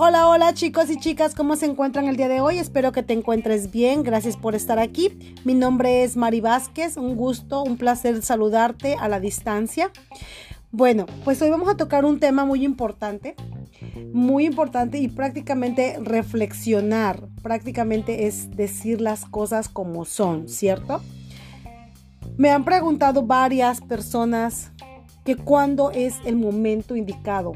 Hola, hola chicos y chicas, ¿cómo se encuentran el día de hoy? Espero que te encuentres bien, gracias por estar aquí. Mi nombre es Mari Vázquez, un gusto, un placer saludarte a la distancia. Bueno, pues hoy vamos a tocar un tema muy importante, muy importante y prácticamente reflexionar, prácticamente es decir las cosas como son, ¿cierto? Me han preguntado varias personas que cuándo es el momento indicado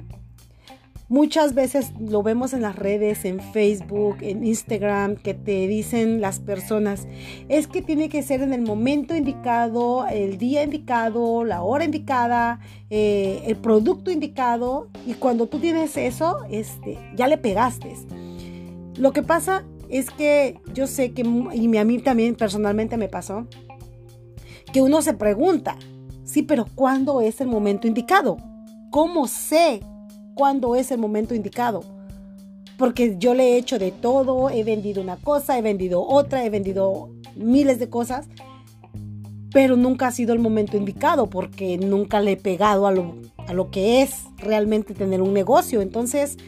Muchas veces lo vemos en las redes, en Facebook, en Instagram, que te dicen las personas, es que tiene que ser en el momento indicado, el día indicado, la hora indicada, eh, el producto indicado, y cuando tú tienes eso, este, ya le pegaste. Lo que pasa es que yo sé que, y a mí también personalmente me pasó, que uno se pregunta, sí, pero ¿cuándo es el momento indicado? ¿Cómo sé cuándo es el momento indicado. Porque yo le he hecho de todo, he vendido una cosa, he vendido otra, he vendido miles de cosas, pero nunca ha sido el momento indicado porque nunca le he pegado a lo, a lo que es realmente tener un negocio. Entonces,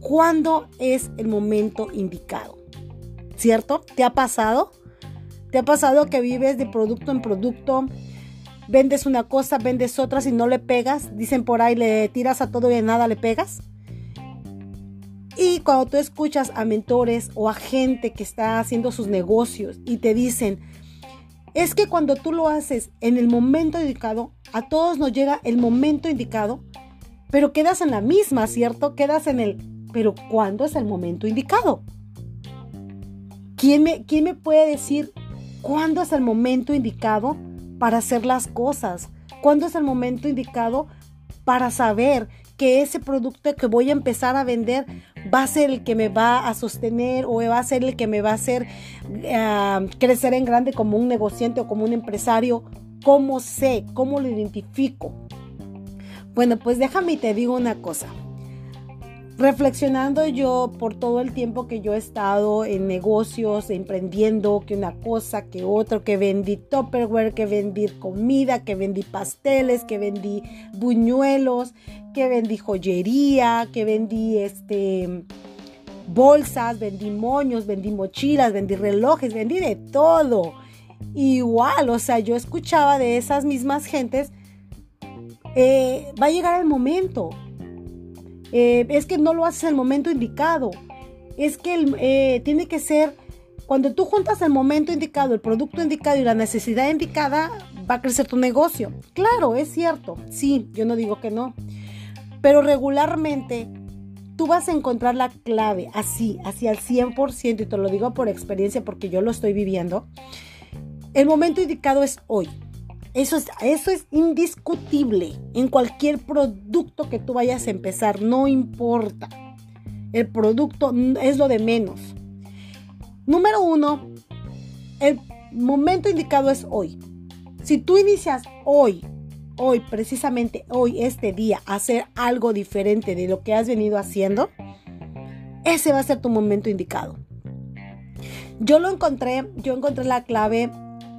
¿cuándo es el momento indicado? ¿Cierto? ¿Te ha pasado? ¿Te ha pasado que vives de producto en producto? Vendes una cosa, vendes otra, si no le pegas, dicen por ahí, le tiras a todo y a nada le pegas. Y cuando tú escuchas a mentores o a gente que está haciendo sus negocios y te dicen, es que cuando tú lo haces en el momento indicado, a todos nos llega el momento indicado, pero quedas en la misma, ¿cierto? Quedas en el, pero ¿cuándo es el momento indicado? ¿Quién me, quién me puede decir cuándo es el momento indicado? Para hacer las cosas? ¿Cuándo es el momento indicado para saber que ese producto que voy a empezar a vender va a ser el que me va a sostener o va a ser el que me va a hacer eh, crecer en grande como un negociante o como un empresario? ¿Cómo sé? ¿Cómo lo identifico? Bueno, pues déjame y te digo una cosa reflexionando yo por todo el tiempo que yo he estado en negocios, emprendiendo, que una cosa, que otro, que vendí Tupperware, que vendí comida, que vendí pasteles, que vendí buñuelos, que vendí joyería, que vendí este bolsas, vendí moños, vendí mochilas, vendí relojes, vendí de todo. Igual, o sea, yo escuchaba de esas mismas gentes, eh, va a llegar el momento, eh, es que no lo haces el momento indicado. Es que eh, tiene que ser, cuando tú juntas el momento indicado, el producto indicado y la necesidad indicada, va a crecer tu negocio. Claro, es cierto. Sí, yo no digo que no. Pero regularmente tú vas a encontrar la clave así, así al 100%, y te lo digo por experiencia porque yo lo estoy viviendo. El momento indicado es hoy. Eso es, eso es indiscutible en cualquier producto que tú vayas a empezar, no importa. El producto es lo de menos. Número uno, el momento indicado es hoy. Si tú inicias hoy, hoy, precisamente hoy, este día, hacer algo diferente de lo que has venido haciendo, ese va a ser tu momento indicado. Yo lo encontré, yo encontré la clave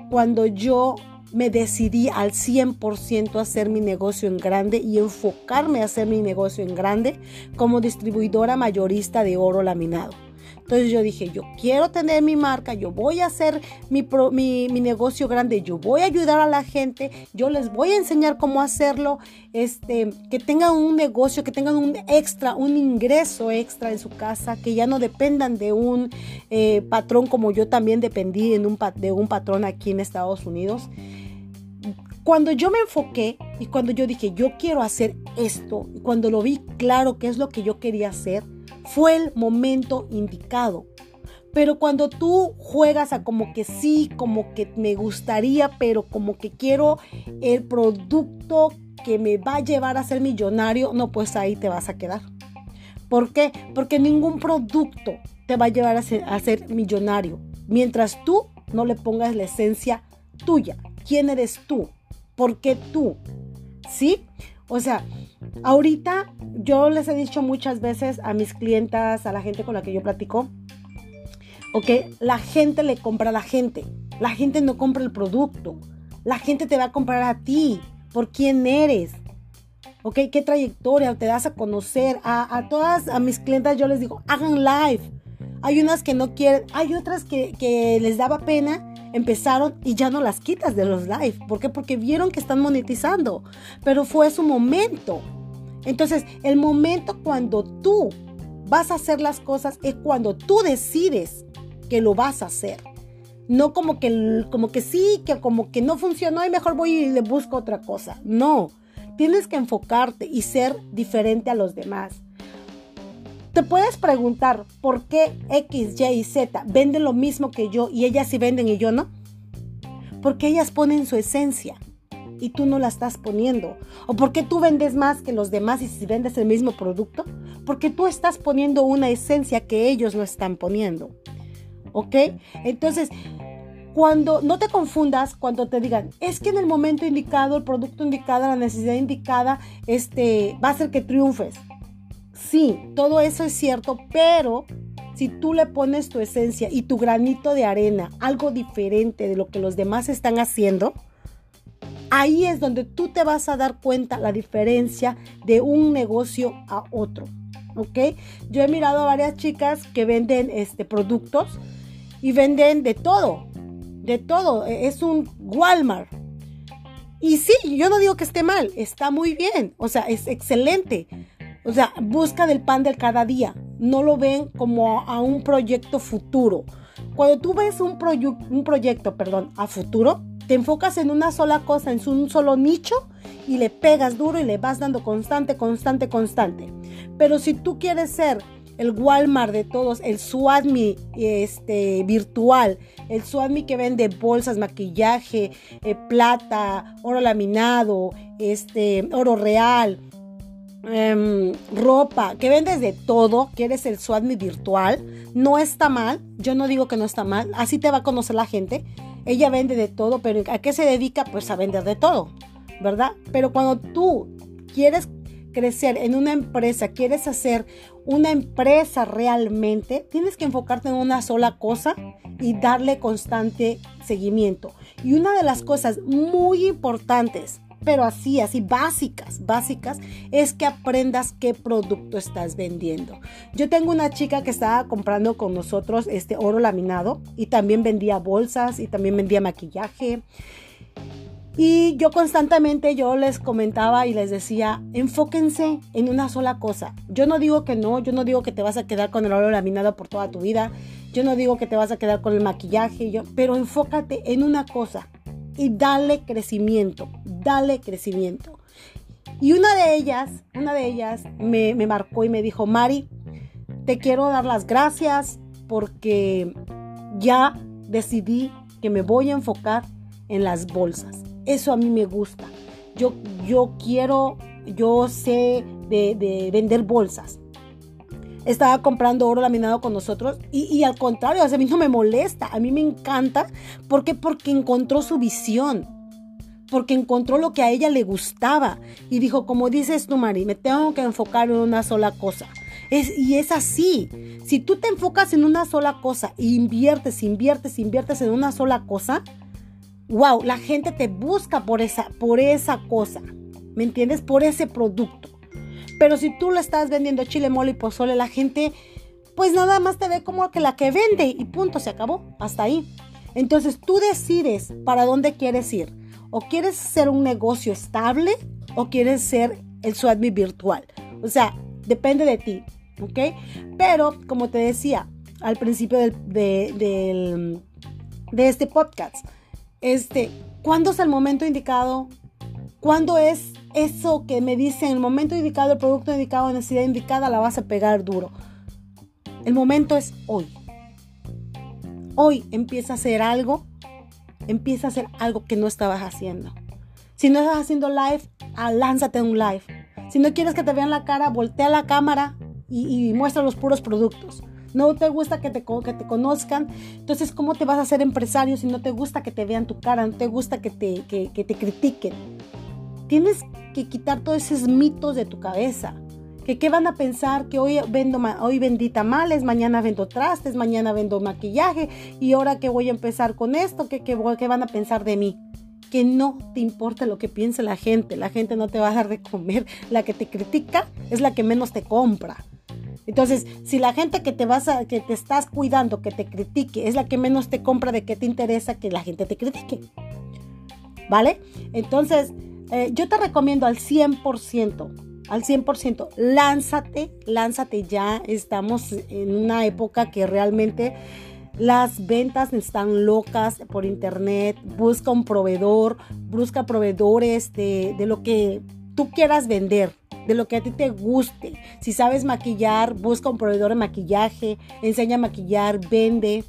cuando yo me decidí al 100% a hacer mi negocio en grande y enfocarme a hacer mi negocio en grande como distribuidora mayorista de oro laminado. Entonces yo dije, yo quiero tener mi marca, yo voy a hacer mi, mi, negocio grande, yo voy a ayudar a la gente, yo les voy a enseñar cómo hacerlo, este, que tengan un negocio, que tengan un extra, un ingreso extra en su casa, que ya no dependan de un eh, patrón como yo también dependí en un, de un patrón aquí en Estados Unidos. Cuando yo me enfoqué y cuando yo dije, yo quiero hacer esto, cuando lo vi claro qué es lo que yo quería hacer, fue el momento indicado. Pero cuando tú juegas a como que sí, como que me gustaría, pero como que quiero el producto que me va a llevar a ser millonario, no, pues ahí te vas a quedar. ¿Por qué? Porque ningún producto te va a llevar a ser, millonario mientras tú no le pongas la esencia tuya. ¿Quién eres tú? ¿Por qué tú? ¿Sí? O sea, ahorita yo les he dicho muchas veces a mis clientas, a la gente con la que yo platico, ok, la gente le compra a la gente. La gente no compra el producto. La gente te va a comprar a ti por quién eres. ¿ok? ¿Qué trayectoria te das a conocer? A, todas, a mis clientas yo les digo, hagan live. Hay unas que no quieren, hay otras que, que les daba pena, empezaron y ya no las quitas de los live. ¿Por qué? Porque vieron que están monetizando, pero fue su momento. Entonces, el momento cuando tú vas a hacer las cosas es cuando tú decides que lo vas a hacer. No como que, como que sí, que como que no funcionó y mejor voy y le busco otra cosa. No, Tienes que enfocarte y ser diferente a los demás. Te puedes preguntar por qué X, Y y Z venden lo mismo que yo y ellas sí venden y yo no. Porque ellas ponen su esencia y tú no la estás poniendo. O por qué tú vendes más que los demás y si vendes el mismo producto. Porque tú estás poniendo una esencia que ellos no están poniendo. ¿Ok? Entonces, cuando no te confundas cuando te digan, es que en el momento indicado, el producto indicado, la necesidad indicada, este, va a hacer que triunfes. Sí, todo eso es cierto, pero si tú le pones tu esencia y tu granito de arena, algo diferente de lo que los demás están haciendo, ahí es donde tú te vas a dar cuenta la diferencia de un negocio a otro. ¿Ok? Yo he mirado a varias chicas que venden este, productos y venden de todo de todo, e, es un Walmart. Y sí, yo no digo que esté mal, está muy bien, o sea, es excelente. O sea, busca del pan del cada día, no lo ven como a un proyecto futuro. Cuando tú ves un, un proyecto, perdón, a futuro, te enfocas en una sola cosa, en un solo nicho y le pegas duro y le vas dando constante, constante, constante. Pero si tú quieres ser el Walmart de todos, el Suadmi este, virtual, el Suadmi que vende bolsas, maquillaje, eh, plata, oro laminado, este, oro real, em, ropa, que vendes de todo, que eres el Suadmi virtual, no está mal, yo no digo que no está mal, así te va a conocer la gente. Ella vende de todo, pero ¿a qué se dedica? Pues a vender de todo, ¿verdad? Pero cuando tú quieres crecer en una empresa, quieres hacer una empresa realmente, tienes que enfocarte en una sola cosa y darle constante seguimiento. Y una de las cosas muy importantes, pero así, así básicas, básicas, es que aprendas qué producto estás vendiendo. Yo tengo una chica que estaba comprando con nosotros este oro laminado y también vendía bolsas y también vendía maquillaje y yo constantemente yo les comentaba y les decía, enfóquense en una sola cosa. Yo no digo que no, yo no digo que te vas a quedar con el oro laminado por toda tu vida, yo no digo que te vas a quedar con el maquillaje, yo, pero enfócate en una cosa y dale crecimiento, dale crecimiento. Y una de ellas, una de ellas me, me marcó y me dijo, Mari, te quiero dar las gracias porque ya decidí que me voy a enfocar en las bolsas. Eso a mí me gusta. Yo, yo quiero, yo sé de, vender bolsas. Estaba comprando oro laminado con nosotros y, al contrario, a mí no me molesta, a mí me encanta. ¿Por qué? Porque encontró su visión porque encontró lo que a ella le gustaba y dijo, como dices tú, Mari, me tengo que enfocar en una sola cosa. Es, y es así. Si tú te enfocas en una sola cosa e inviertes, inviertes, inviertes en una sola cosa, wow, la gente te busca por esa, por esa cosa, ¿me entiendes? Por ese producto. Pero si tú le estás vendiendo chile, mole y pozole, la gente pues nada más te ve como que la que vende y punto, se acabó, hasta ahí. Entonces tú decides para dónde quieres ir. O quieres ser un negocio estable o quieres ser el Swadme virtual. O sea, depende de ti, ¿ok? Pero como te decía al principio del, de, de este podcast, este, ¿cuándo es el momento indicado? ¿Cuándo es eso que me dicen el momento indicado, el producto indicado, la necesidad indicada, la vas a pegar duro? El momento es hoy. Hoy empieza a hacer algo, empieza a hacer algo que no estabas haciendo. Si no estás haciendo live, ah, lánzate un live. Si no quieres que te vean la cara, voltea la cámara y, muestra los puros productos no te gusta que te, que te conozcan, entonces ¿cómo te vas a ser empresario si no te gusta que te vean tu cara, no te gusta que te, que, te critiquen? Tienes que quitar todos esos mitos de tu cabeza. Que qué van a pensar que hoy vendo hoy vendí tamales, mañana vendo trastes, mañana vendo maquillaje y ahora que voy a empezar con esto, ¿qué, qué, qué van a pensar de mí? que no te importa lo que piense la gente. La gente no te va a dar de comer. La que te critica es la que menos te compra. Entonces, si la gente que te vas a, que te estás cuidando, que te critique, es la que menos te compra, ¿de qué te interesa que la gente te critique? ¿Vale? Entonces, eh, yo te recomiendo al 100%, al 100%, lánzate, lánzate ya. Estamos en una época que realmente las ventas están locas por internet. Busca un proveedor, busca proveedores de, de lo que tú quieras vender de lo que a ti te guste. Si sabes maquillar, busca un proveedor de maquillaje, enseña a maquillar, vende.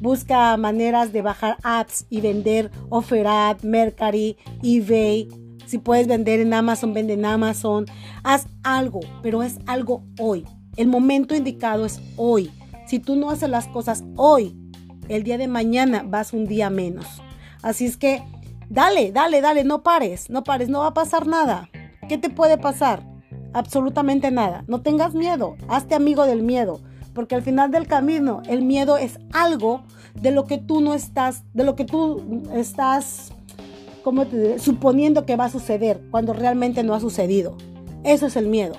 Busca maneras de bajar apps y vender OfferUp, Mercari, eBay. Si puedes vender en Amazon, vende en Amazon. Haz algo, pero es algo hoy. El momento indicado es hoy. Si tú no haces las cosas hoy, el día de mañana vas un día menos. Así es que dale, dale, dale, no pares, no pares, no va a pasar nada. ¿Qué te puede pasar? Absolutamente nada. No tengas miedo. Hazte amigo del miedo. Porque al final del camino, el miedo es algo de lo que tú no estás, de lo que tú estás, Suponiendo que va a suceder cuando realmente no ha sucedido. Eso es el miedo.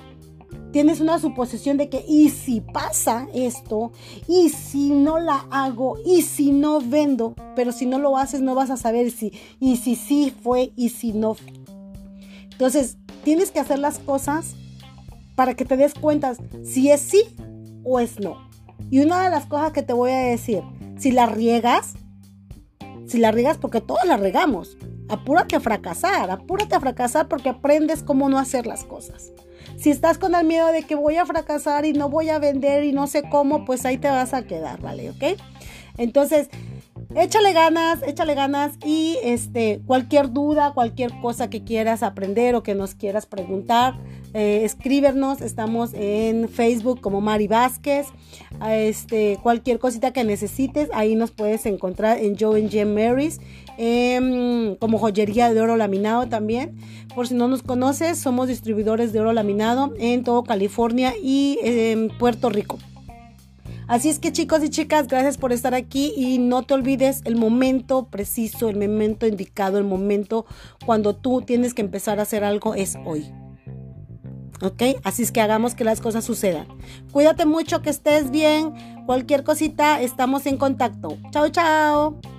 Tienes una suposición de que, ¿y si pasa esto? ¿Y si no la hago? ¿Y si no vendo? Pero si no lo haces, no vas a saber si, y si sí fue, y si no. Entonces, tienes que hacer las cosas para que te des cuenta si es sí o es no. Y una de las cosas que te voy a decir, si la riegas, si la riegas porque todos la regamos, apúrate a fracasar, apúrate a fracasar porque aprendes cómo no hacer las cosas. Si estás con el miedo de que voy a fracasar y no voy a vender y no sé cómo, pues ahí te vas a quedar, ¿vale? ¿Ok? Entonces, échale ganas, échale ganas y este, cualquier duda, cualquier cosa que quieras aprender o que nos quieras preguntar, eh, escríbenos, estamos en Facebook como Mari Vázquez, este, cualquier cosita que necesites, ahí nos puedes encontrar en Joe Gem Marys, em, como joyería de oro laminado también. Por si no nos conoces, somos distribuidores de oro laminado en todo California y en Puerto Rico. Así es que chicos y chicas, gracias por estar aquí y no te olvides el momento preciso, el momento indicado, el momento cuando tú tienes que empezar a hacer algo es hoy. ¿Ok? Así es que hagamos que las cosas sucedan. Cuídate mucho, que estés bien. Cualquier cosita, estamos en contacto. Chao, chao.